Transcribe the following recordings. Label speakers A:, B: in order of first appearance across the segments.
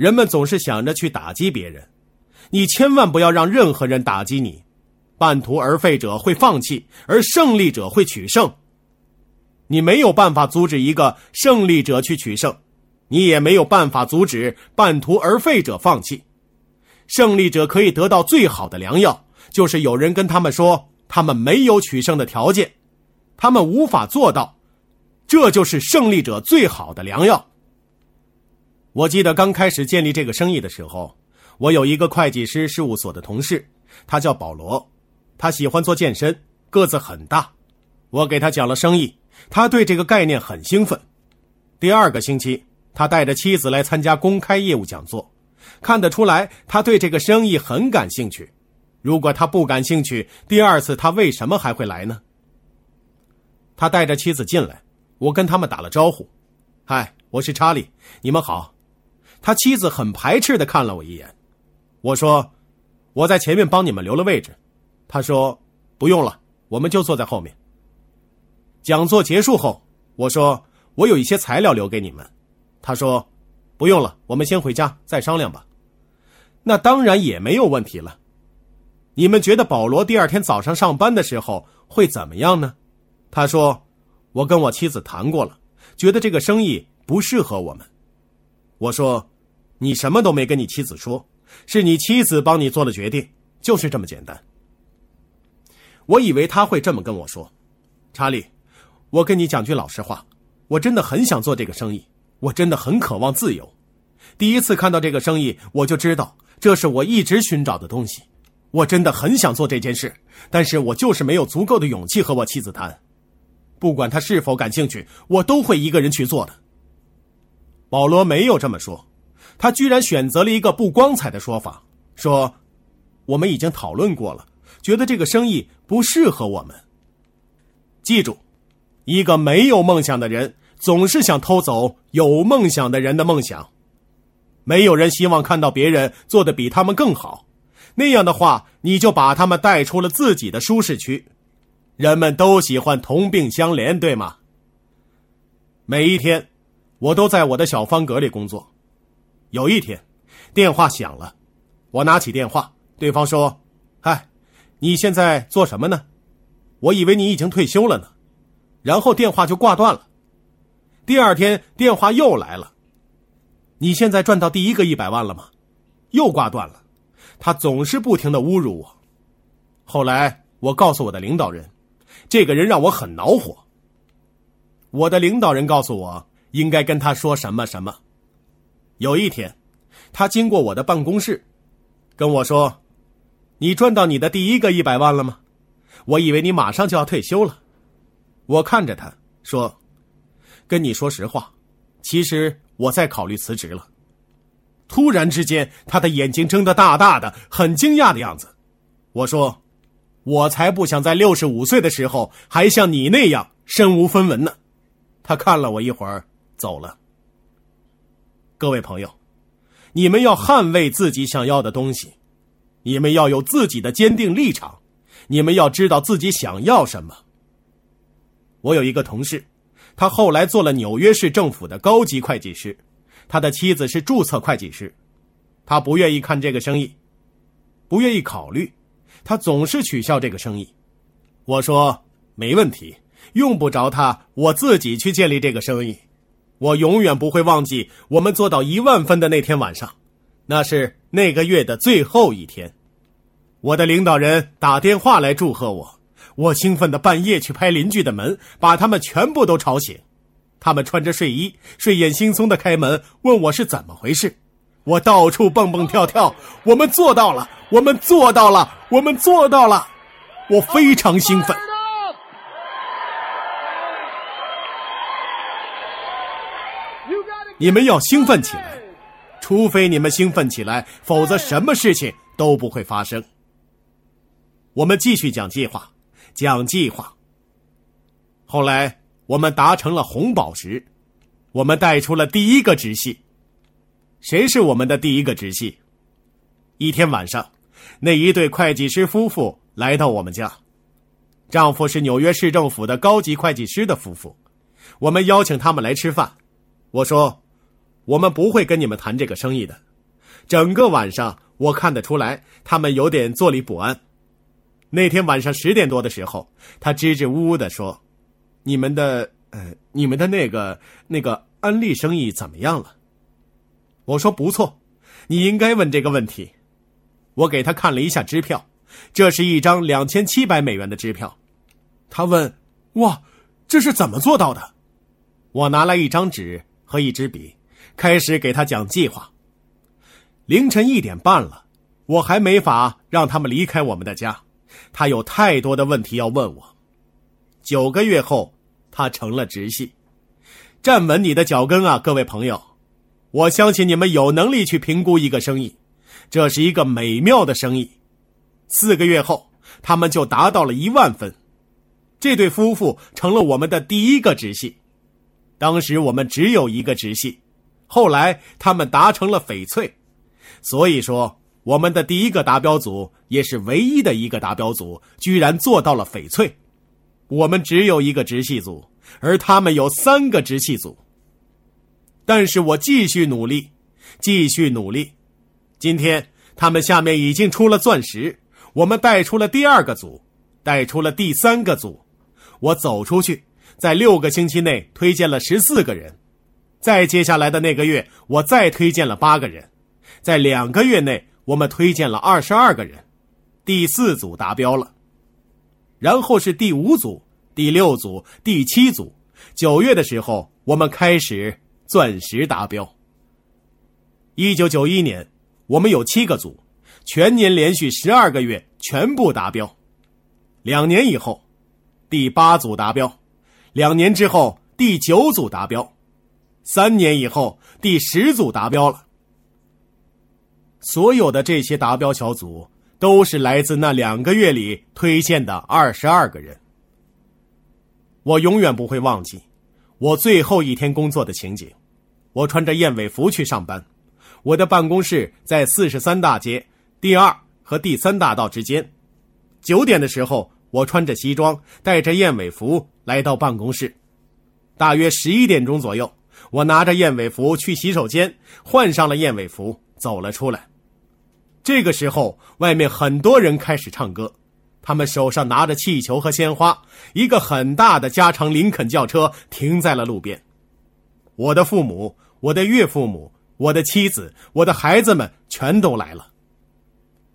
A: 人们总是想着去打击别人，你千万不要让任何人打击你。半途而废者会放弃，而胜利者会取胜。你没有办法阻止一个胜利者去取胜，你也没有办法阻止半途而废者放弃。胜利者可以得到最好的良药，就是有人跟他们说他们没有取胜的条件，他们无法做到，这就是胜利者最好的良药。我记得刚开始建立这个生意的时候，我有一个会计师事务所的同事，他叫保罗，他喜欢做健身，个子很大。我给他讲了生意。他对这个概念很兴奋。第二个星期，他带着妻子来参加公开业务讲座，看得出来他对这个生意很感兴趣。如果他不感兴趣，第二次他为什么还会来呢？他带着妻子进来，我跟他们打了招呼：“嗨，我是查理，你们好。”他妻子很排斥的看了我一眼。我说：“我在前面帮你们留了位置。”他说：“不用了，我们就坐在后面。”讲座结束后，我说我有一些材料留给你们。他说：“不用了，我们先回家再商量吧。”那当然也没有问题了。你们觉得保罗第二天早上上班的时候会怎么样呢？他说：“我跟我妻子谈过了，觉得这个生意不适合我们。”我说：“你什么都没跟你妻子说，是你妻子帮你做了决定，就是这么简单。”我以为他会这么跟我说，查理。我跟你讲句老实话，我真的很想做这个生意，我真的很渴望自由。第一次看到这个生意，我就知道这是我一直寻找的东西。我真的很想做这件事，但是我就是没有足够的勇气和我妻子谈。不管他是否感兴趣，我都会一个人去做的。保罗没有这么说，他居然选择了一个不光彩的说法，说我们已经讨论过了，觉得这个生意不适合我们。记住。一个没有梦想的人，总是想偷走有梦想的人的梦想。没有人希望看到别人做的比他们更好，那样的话，你就把他们带出了自己的舒适区。人们都喜欢同病相怜，对吗？每一天，我都在我的小方格里工作。有一天，电话响了，我拿起电话，对方说：“嗨，你现在做什么呢？我以为你已经退休了呢。”然后电话就挂断了。第二天电话又来了。你现在赚到第一个一百万了吗？又挂断了。他总是不停的侮辱我。后来我告诉我的领导人，这个人让我很恼火。我的领导人告诉我应该跟他说什么什么。有一天，他经过我的办公室，跟我说：“你赚到你的第一个一百万了吗？我以为你马上就要退休了。”我看着他说：“跟你说实话，其实我在考虑辞职了。”突然之间，他的眼睛睁得大大的，很惊讶的样子。我说：“我才不想在六十五岁的时候还像你那样身无分文呢。”他看了我一会儿，走了。各位朋友，你们要捍卫自己想要的东西，你们要有自己的坚定立场，你们要知道自己想要什么。我有一个同事，他后来做了纽约市政府的高级会计师，他的妻子是注册会计师，他不愿意看这个生意，不愿意考虑，他总是取笑这个生意。我说没问题，用不着他，我自己去建立这个生意。我永远不会忘记我们做到一万分的那天晚上，那是那个月的最后一天，我的领导人打电话来祝贺我。我兴奋的半夜去拍邻居的门，把他们全部都吵醒。他们穿着睡衣，睡眼惺忪的开门，问我是怎么回事。我到处蹦蹦跳跳。我们做到了，我们做到了，我们做到了。我非常兴奋。你们要兴奋起来，除非你们兴奋起来，否则什么事情都不会发生。我们继续讲计划。讲计划。后来我们达成了红宝石，我们带出了第一个直系。谁是我们的第一个直系？一天晚上，那一对会计师夫妇来到我们家，丈夫是纽约市政府的高级会计师的夫妇。我们邀请他们来吃饭。我说：“我们不会跟你们谈这个生意的，整个晚上我看得出来，他们有点坐立不安。那天晚上十点多的时候，他支支吾吾的说：“你们的呃，你们的那个那个安利生意怎么样了？”我说：“不错。”你应该问这个问题。我给他看了一下支票，这是一张两千七百美元的支票。他问：“哇，这是怎么做到的？”我拿来一张纸和一支笔，开始给他讲计划。凌晨一点半了，我还没法让他们离开我们的家。他有太多的问题要问我。九个月后，他成了直系。站稳你的脚跟啊，各位朋友！我相信你们有能力去评估一个生意，这是一个美妙的生意。四个月后，他们就达到了一万分，这对夫妇成了我们的第一个直系。当时我们只有一个直系，后来他们达成了翡翠，所以说我们的第一个达标组也是唯一的一个达标组，居然做到了翡翠。我们只有一个直系组，而他们有三个直系组。但是我继续努力，继续努力。今天他们下面已经出了钻石，我们带出了第二个组，带出了第三个组。我走出去，在六个星期内推荐了十四个人，在接下来的那个月，我再推荐了八个人，在两个月内，我们推荐了二十二个人，第四组达标了。然后是第五组、第六组、第七组。九月的时候，我们开始。钻石达标。一九九一年，我们有七个组，全年连续十二个月全部达标。两年以后，第八组达标；两年之后，第九组达标；三年以后，第十组达标了。所有的这些达标小组都是来自那两个月里推荐的二十二个人。我永远不会忘记我最后一天工作的情景。我穿着燕尾服去上班，我的办公室在四十三大街第二和第三大道之间。九点的时候，我穿着西装，带着燕尾服来到办公室。大约十一点钟左右，我拿着燕尾服去洗手间，换上了燕尾服，走了出来。这个时候，外面很多人开始唱歌，他们手上拿着气球和鲜花。一个很大的加长林肯轿车停在了路边。我的父母、我的岳父母、我的妻子、我的孩子们全都来了。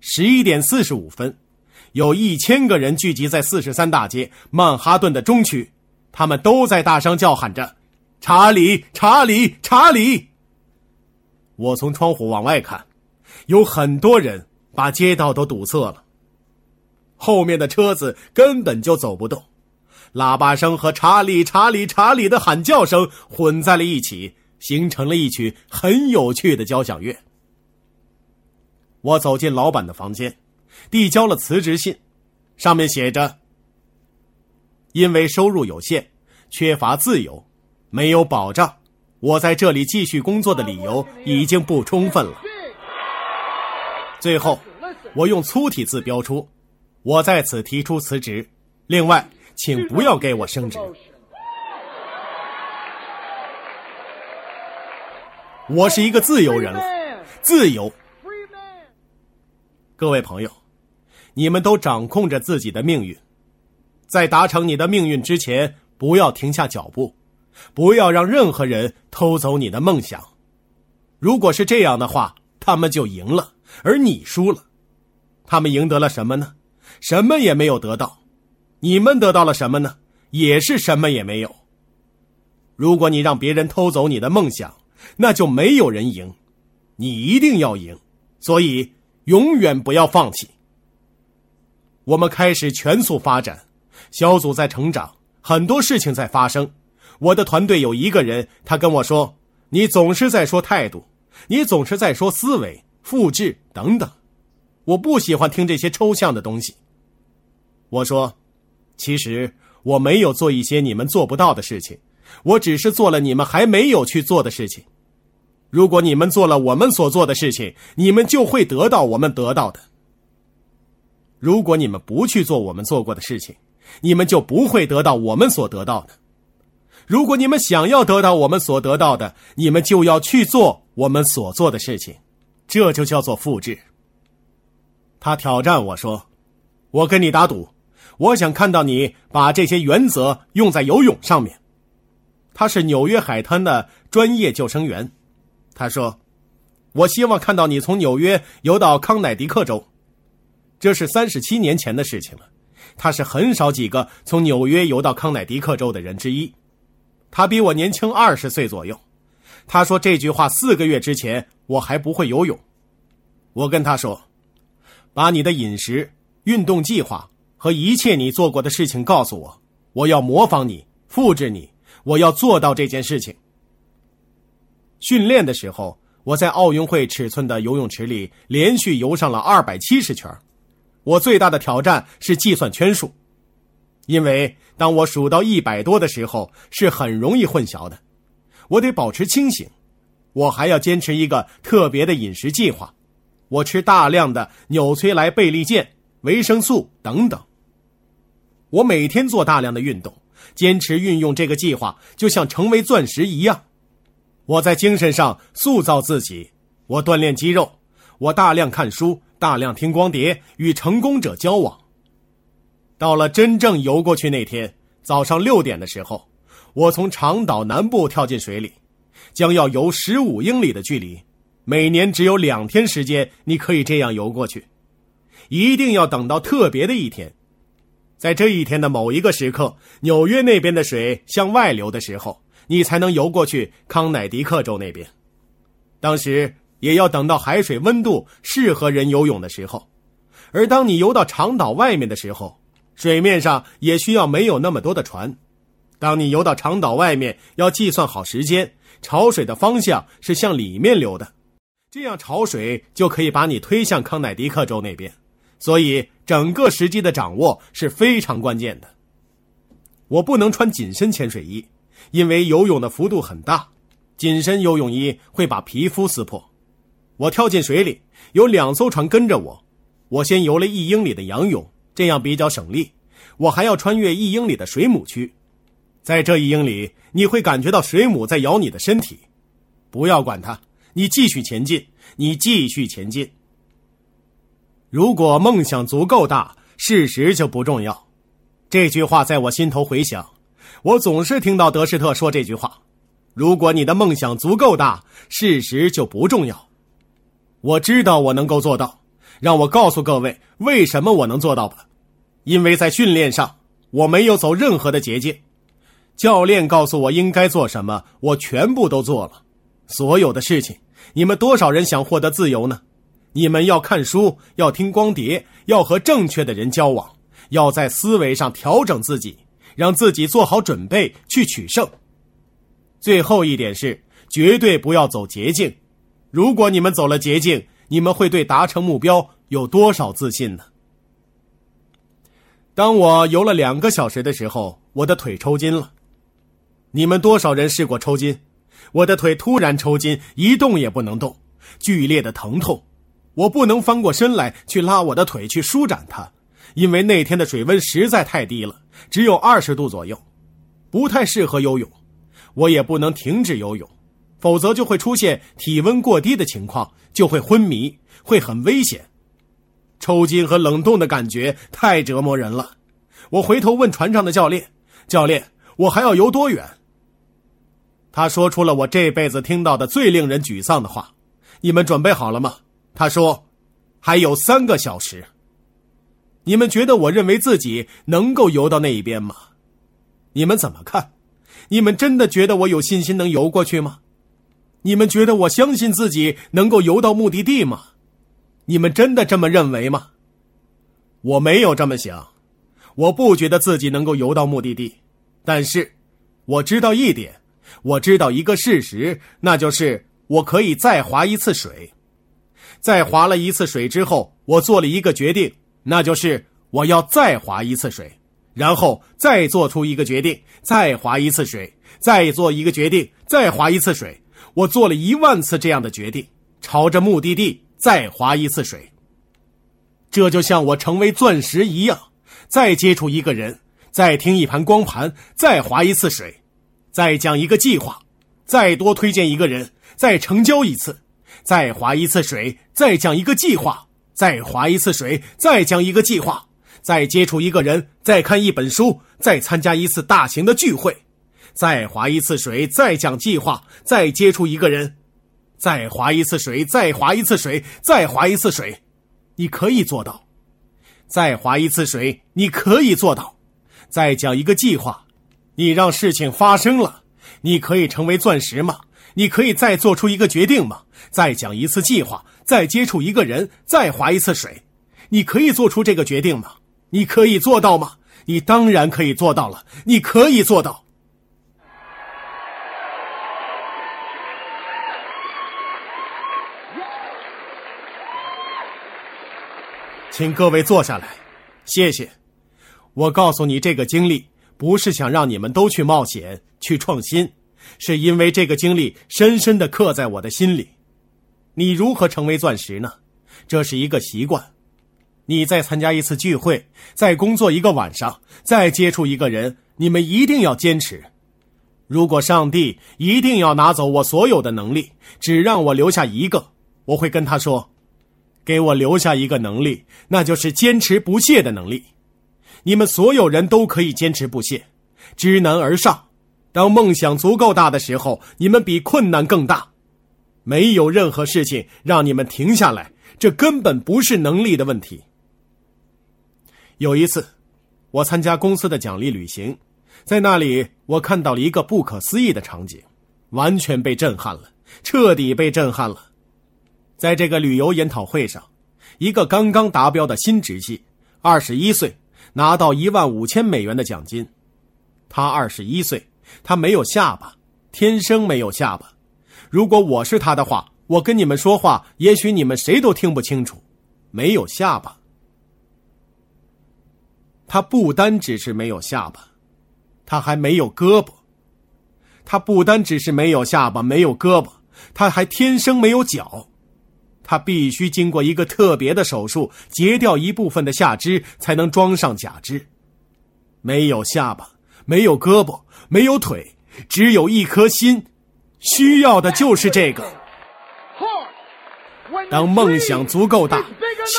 A: 十一点四十五分，有一千个人聚集在四十三大街曼哈顿的中区，他们都在大声叫喊着：“查理，查理，查理！”我从窗户往外看，有很多人把街道都堵塞了，后面的车子根本就走不动。喇叭声和查理、查理、查理的喊叫声混在了一起，形成了一曲很有趣的交响乐。我走进老板的房间，递交了辞职信，上面写着：“因为收入有限，缺乏自由，没有保障，我在这里继续工作的理由已经不充分了。”最后，我用粗体字标出：“我在此提出辞职。”另外。请不要给我升职。我是一个自由人了，自由。各位朋友，你们都掌控着自己的命运，在达成你的命运之前，不要停下脚步，不要让任何人偷走你的梦想。如果是这样的话，他们就赢了，而你输了。他们赢得了什么呢？什么也没有得到。你们得到了什么呢？也是什么也没有。如果你让别人偷走你的梦想，那就没有人赢。你一定要赢，所以永远不要放弃。我们开始全速发展，小组在成长，很多事情在发生。我的团队有一个人，他跟我说：“你总是在说态度，你总是在说思维、复制等等。”我不喜欢听这些抽象的东西。我说。其实我没有做一些你们做不到的事情，我只是做了你们还没有去做的事情。如果你们做了我们所做的事情，你们就会得到我们得到的。如果你们不去做我们做过的事情，你们就不会得到我们所得到的。如果你们想要得到我们所得到的，你们就要去做我们所做的事情，这就叫做复制。他挑战我说：“我跟你打赌，我想看到你把这些原则用在游泳上面。”他是纽约海滩的专业救生员，他说：“我希望看到你从纽约游到康乃狄克州。”这是三十七年前的事情了。他是很少几个从纽约游到康乃狄克州的人之一。他比我年轻二十岁左右。他说这句话四个月之前我还不会游泳。我跟他说：“把你的饮食、运动计划和一切你做过的事情告诉我，我要模仿你，复制你。”我要做到这件事情。训练的时候，我在奥运会尺寸的游泳池里连续游上了二百七十圈。我最大的挑战是计算圈数，因为当我数到一百多的时候，是很容易混淆的。我得保持清醒，我还要坚持一个特别的饮食计划。我吃大量的纽崔莱贝利健、维生素等等。我每天做大量的运动。坚持运用这个计划，就像成为钻石一样。我在精神上塑造自己，我锻炼肌肉，我大量看书，大量听光碟，与成功者交往。到了真正游过去那天早上六点的时候，我从长岛南部跳进水里，将要游十五英里的距离。每年只有两天时间，你可以这样游过去。一定要等到特别的一天。在这一天的某一个时刻，纽约那边的水向外流的时候，你才能游过去康乃狄克州那边。当时也要等到海水温度适合人游泳的时候，而当你游到长岛外面的时候，水面上也需要没有那么多的船。当你游到长岛外面，要计算好时间，潮水的方向是向里面流的，这样潮水就可以把你推向康乃狄克州那边。所以，整个时机的掌握是非常关键的。我不能穿紧身潜水衣，因为游泳的幅度很大，紧身游泳衣会把皮肤撕破。我跳进水里，有两艘船跟着我。我先游了一英里的仰泳，这样比较省力。我还要穿越一英里的水母区，在这一英里，你会感觉到水母在咬你的身体。不要管它，你继续前进，你继续前进。如果梦想足够大，事实就不重要。这句话在我心头回响。我总是听到德士特说这句话：“如果你的梦想足够大，事实就不重要。”我知道我能够做到。让我告诉各位，为什么我能做到吧？因为在训练上，我没有走任何的捷径。教练告诉我应该做什么，我全部都做了。所有的事情，你们多少人想获得自由呢？你们要看书，要听光碟，要和正确的人交往，要在思维上调整自己，让自己做好准备去取胜。最后一点是，绝对不要走捷径。如果你们走了捷径，你们会对达成目标有多少自信呢？当我游了两个小时的时候，我的腿抽筋了。你们多少人试过抽筋？我的腿突然抽筋，一动也不能动，剧烈的疼痛。我不能翻过身来去拉我的腿去舒展它，因为那天的水温实在太低了，只有二十度左右，不太适合游泳。我也不能停止游泳，否则就会出现体温过低的情况，就会昏迷，会很危险。抽筋和冷冻的感觉太折磨人了。我回头问船上的教练：“教练，我还要游多远？”他说出了我这辈子听到的最令人沮丧的话：“你们准备好了吗？”他说：“还有三个小时。你们觉得我认为自己能够游到那一边吗？你们怎么看？你们真的觉得我有信心能游过去吗？你们觉得我相信自己能够游到目的地吗？你们真的这么认为吗？我没有这么想，我不觉得自己能够游到目的地。但是，我知道一点，我知道一个事实，那就是我可以再划一次水。”在划了一次水之后，我做了一个决定，那就是我要再划一次水，然后再做出一个决定，再划一次水，再做一个决定，再划一次水。我做了一万次这样的决定，朝着目的地再划一次水。这就像我成为钻石一样，再接触一个人，再听一盘光盘，再划一次水，再讲一个计划，再多推荐一个人，再成交一次。再划一次水，再讲一个计划，再划一次水，再讲一个计划，再接触一个人，再看一本书，再参加一次大型的聚会，再划一次水，再讲计划，再接触一个人，再划一次水，再划一次水，再划一次水，你可以做到。再划一次水，你可以做到；再讲一个计划，你让事情发生了，你可以成为钻石吗？你可以再做出一个决定吗？再讲一次计划，再接触一个人，再划一次水，你可以做出这个决定吗？你可以做到吗？你当然可以做到了，你可以做到。请各位坐下来，谢谢。我告诉你，这个经历不是想让你们都去冒险、去创新，是因为这个经历深深的刻在我的心里。你如何成为钻石呢？这是一个习惯。你再参加一次聚会，再工作一个晚上，再接触一个人，你们一定要坚持。如果上帝一定要拿走我所有的能力，只让我留下一个，我会跟他说。给我留下一个能力，那就是坚持不懈的能力。你们所有人都可以坚持不懈，知难而上。当梦想足够大的时候，你们比困难更大。没有任何事情让你们停下来，这根本不是能力的问题。有一次，我参加公司的奖励旅行，在那里我看到了一个不可思议的场景，完全被震撼了，彻底被震撼了。在这个旅游研讨会上，一个刚刚达标的新直系，二十一岁，拿到一万五千美元的奖金。他二十一岁，他没有下巴，天生没有下巴。如果我是他的话，我跟你们说话，也许你们谁都听不清楚。没有下巴，他不单只是没有下巴，他还没有胳膊。他不单只是没有下巴，没有胳膊，他还天生没有脚。他必须经过一个特别的手术，截掉一部分的下肢，才能装上假肢。没有下巴，没有胳膊，没有腿，只有一颗心，需要的就是这个。当梦想足够大，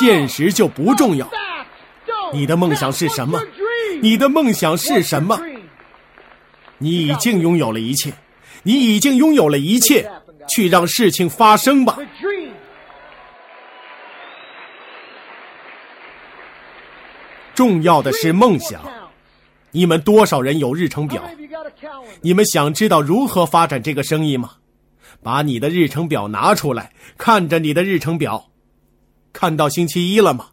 A: 现实就不重要。你的梦想是什么？你的梦想是什么？你已经拥有了一切，你已经拥有了一切，去让事情发生吧。重要的是梦想。你们多少人有日程表？你们想知道如何发展这个生意吗？把你的日程表拿出来，看着你的日程表，看到星期一了吗？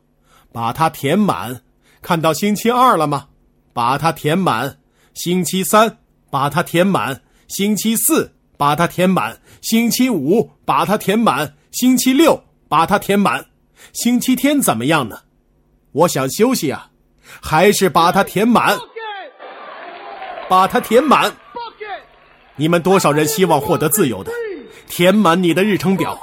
A: 把它填满。看到星期二了吗？把它填满。星期三，把它填满。星期四，把它填满。星期五，把它填满。星期六，把它填满。星期天怎么样呢？我想休息啊。还是把它填满，把它填满。你们多少人希望获得自由的？填满你的日程表。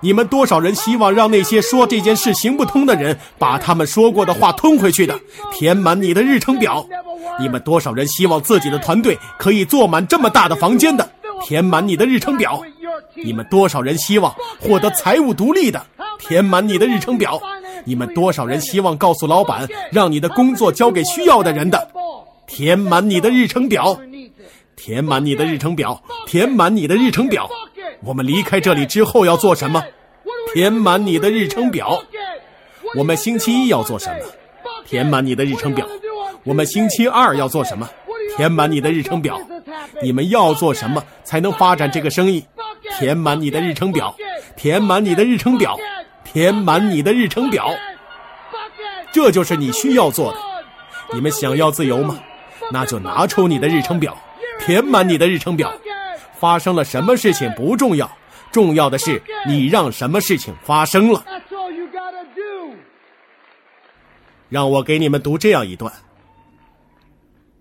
A: 你们多少人希望让那些说这件事行不通的人把他们说过的话吞回去的？填满你的日程表。你们多少人希望自己的团队可以坐满这么大的房间的？填满你的日程表。你们多少人希望获得财务独立的？填满你的日程表。你们多少人希望告诉老板，让你的工作交给需要的人的？填满你的日程表，填满你的日程表，填满你的日程表。我们离开这里之后要做什么？填满你的日程表。我们星期一要做什么？填满你的日程表。我们星期二要做什么？填满你的日程表。你们要做什么才能发展这个生意？填满你的日程表，填满你的日程表。填满你的日程表，这就是你需要做的。你们想要自由吗？那就拿出你的日程表，填满你的日程表。发生了什么事情不重要，重要的是你让什么事情发生了。让我给你们读这样一段：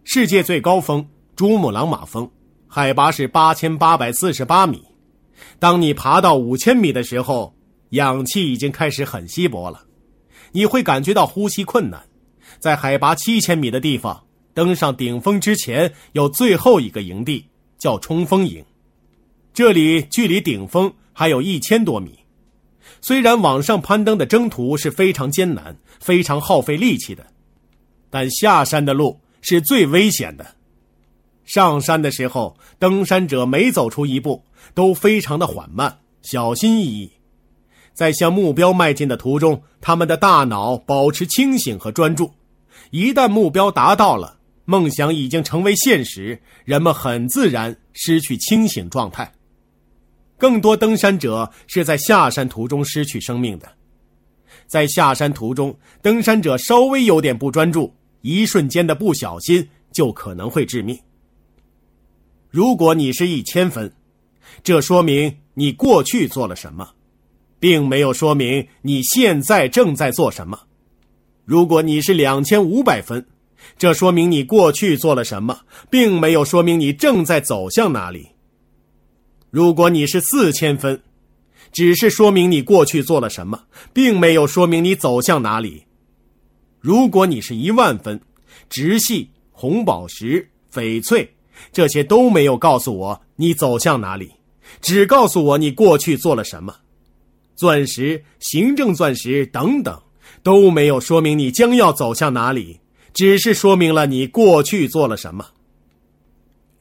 A: 世界最高峰珠穆朗玛峰，海拔是八千八百四十八米。当你爬到五千米的时候。氧气已经开始很稀薄了，你会感觉到呼吸困难。在海拔七千米的地方登上顶峰之前，有最后一个营地，叫冲锋营。这里距离顶峰还有一千多米。虽然往上攀登的征途是非常艰难、非常耗费力气的，但下山的路是最危险的。上山的时候，登山者每走出一步都非常的缓慢、小心翼翼，在向目标迈进的途中，他们的大脑保持清醒和专注。一旦目标达到了，梦想已经成为现实，人们很自然失去清醒状态。更多登山者是在下山途中失去生命的，在下山途中，登山者稍微有点不专注，一瞬间的不小心就可能会致命。如果你是一千分，这说明你过去做了什么，并没有说明你现在正在做什么。如果你是两千五百分，这说明你过去做了什么，并没有说明你正在走向哪里。如果你是四千分，只是说明你过去做了什么，并没有说明你走向哪里。如果你是一万分，直系、红宝石、翡翠，这些都没有告诉我你走向哪里，只告诉我你过去做了什么。钻石、行政钻石等等，都没有说明你将要走向哪里，只是说明了你过去做了什么。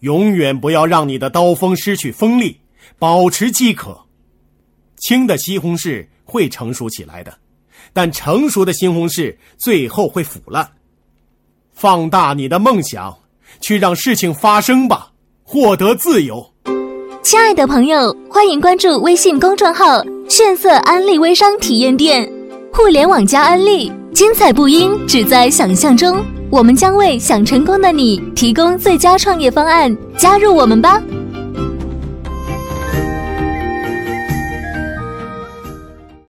A: 永远不要让你的刀锋失去锋利。保持饥渴，青的西红柿会成熟起来的，但成熟的西红柿最后会腐烂。放大你的梦想，去让事情发生吧，获得自由。
B: 亲爱的朋友，欢迎关注微信公众号“炫色安利微商体验店”，互联网加安利，精彩不应只在想象中。我们将为想成功的你提供最佳创业方案，加入我们吧。